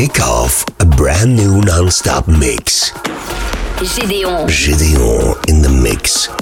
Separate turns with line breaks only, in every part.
kick off a brand new non-stop mix.
Gédéon.
Gideon in the mix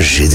Gédéon.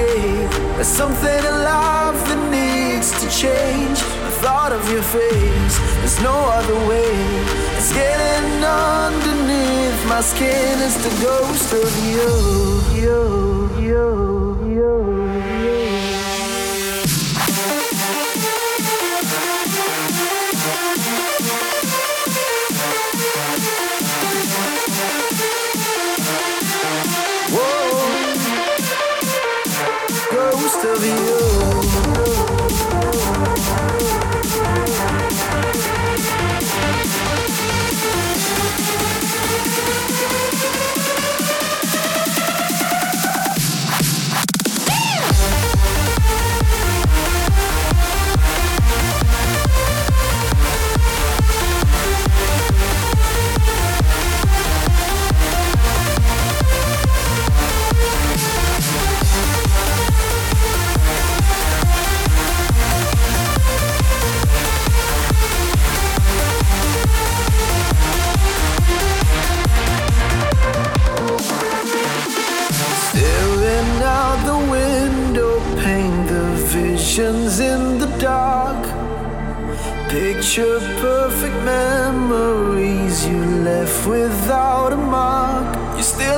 day. There's something alive that needs to change. The thought of your face, there's no other
way. It's getting underneath my skin. It's
the ghost
of you, you, you, you. you.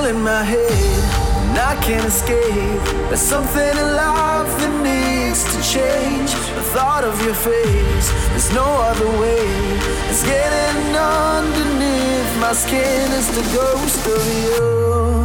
In my head, and I can't escape. There's something in life that needs to change. The thought of your face, there's no other way. It's getting underneath my skin, it's the ghost of you.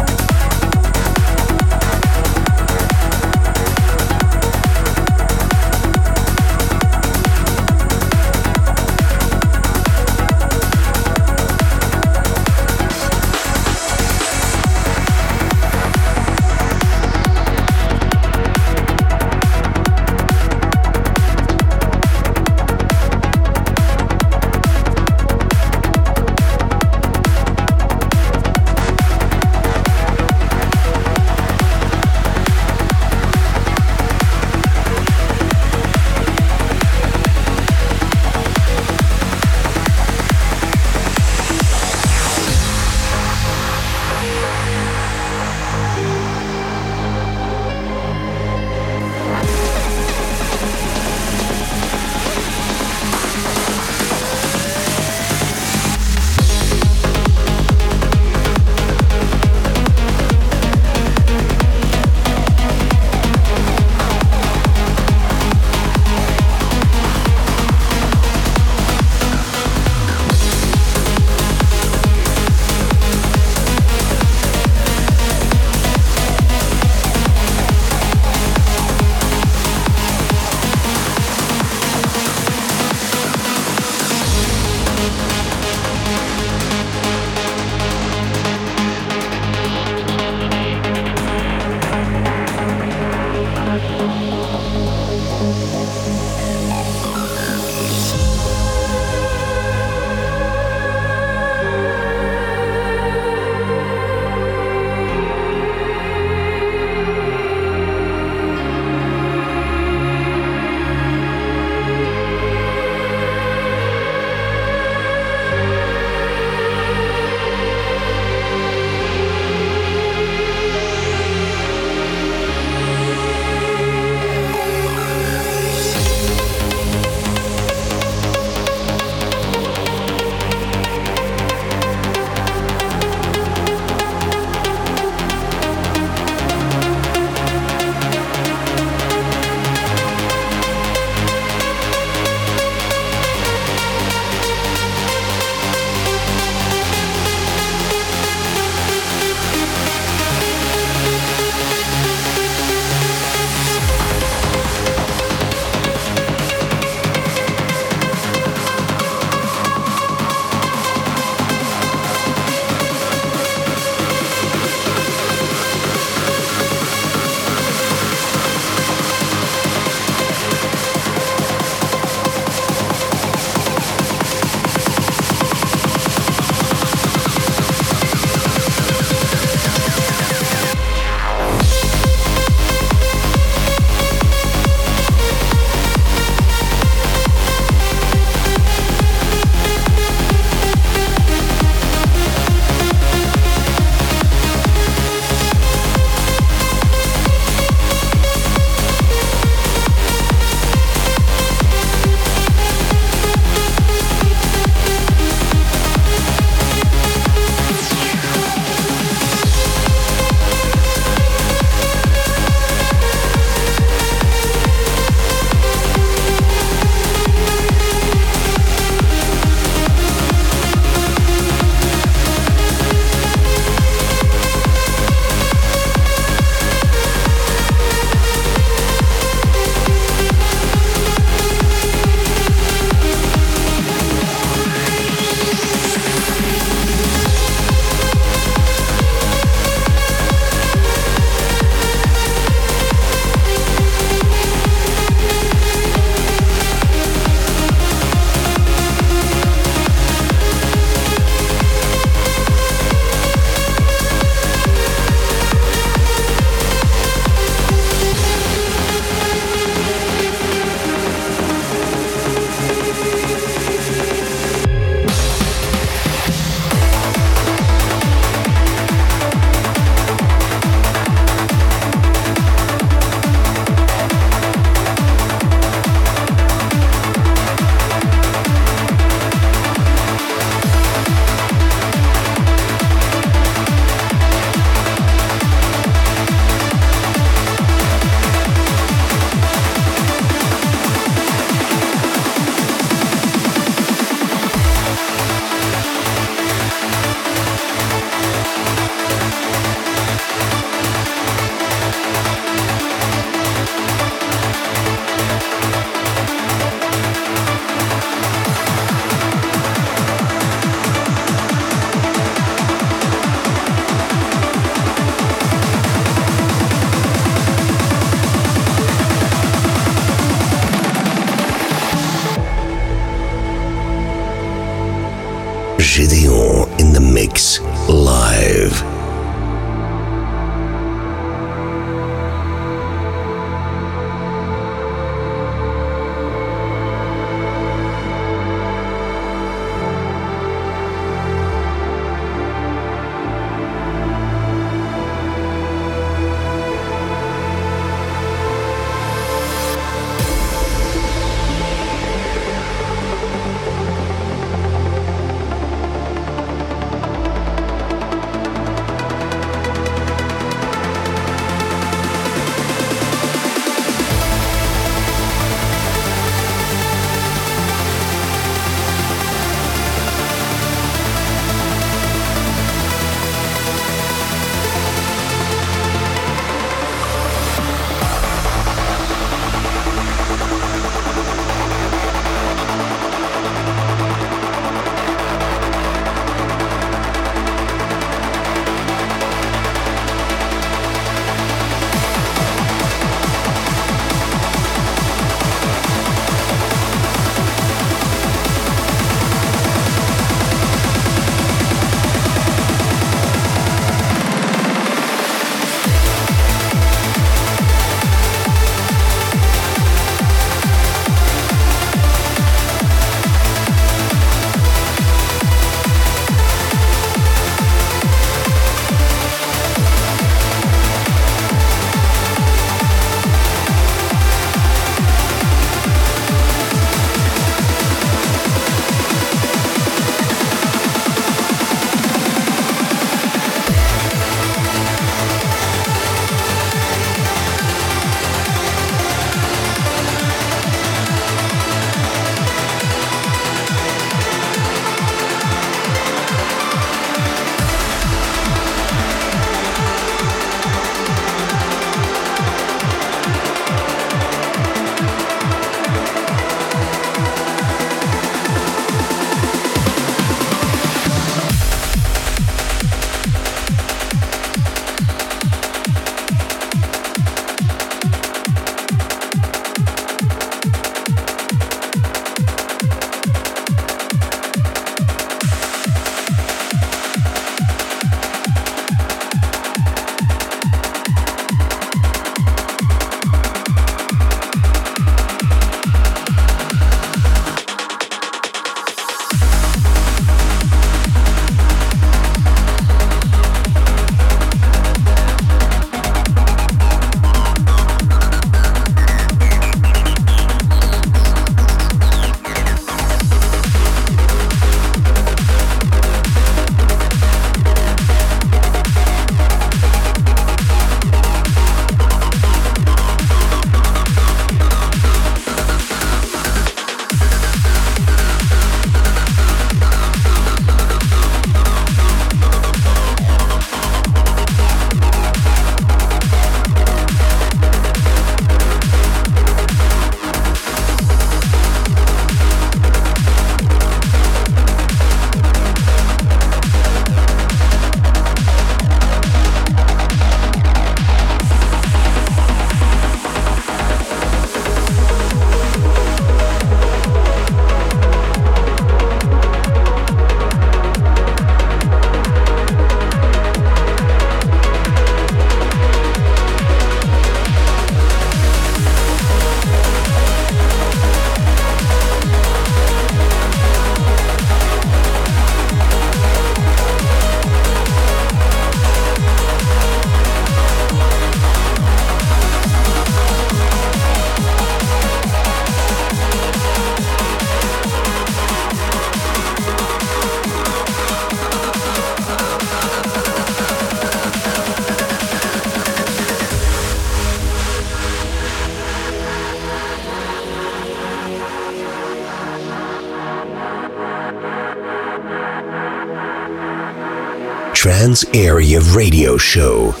Trans Area Radio Show.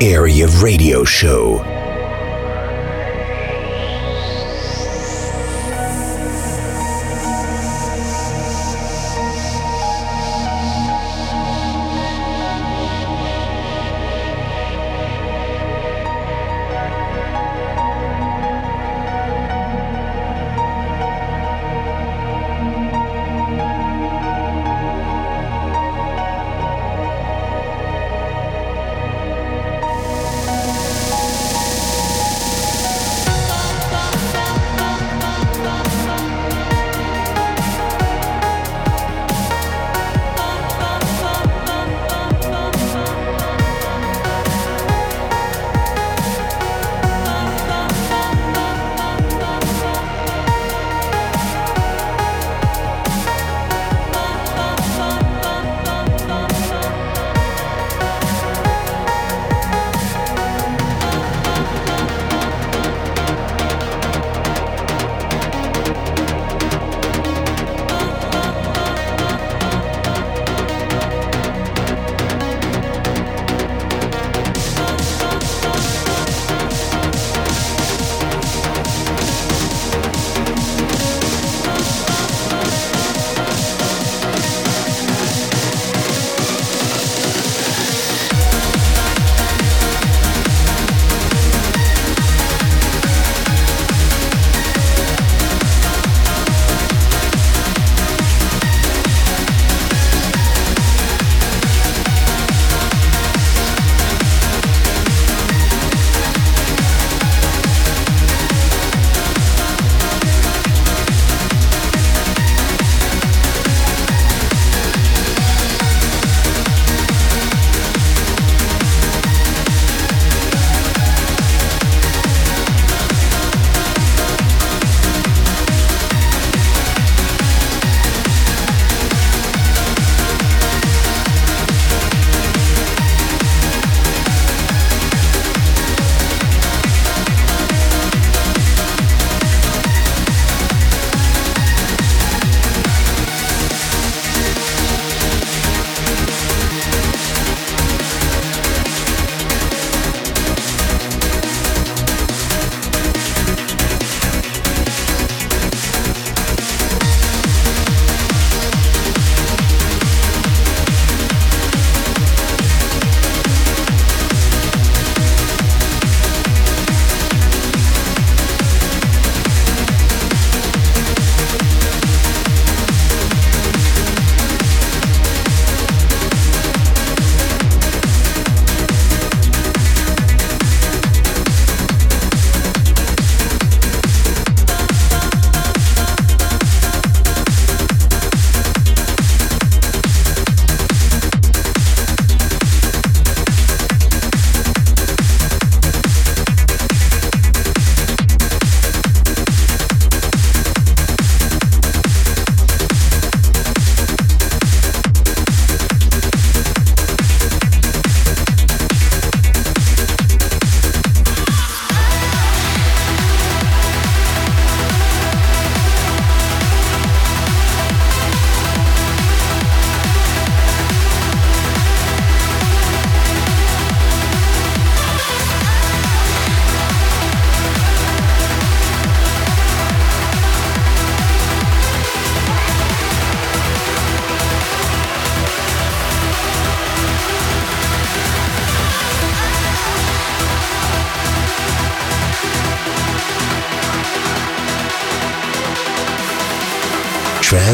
Area of Radio Show.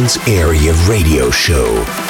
Area Radio Show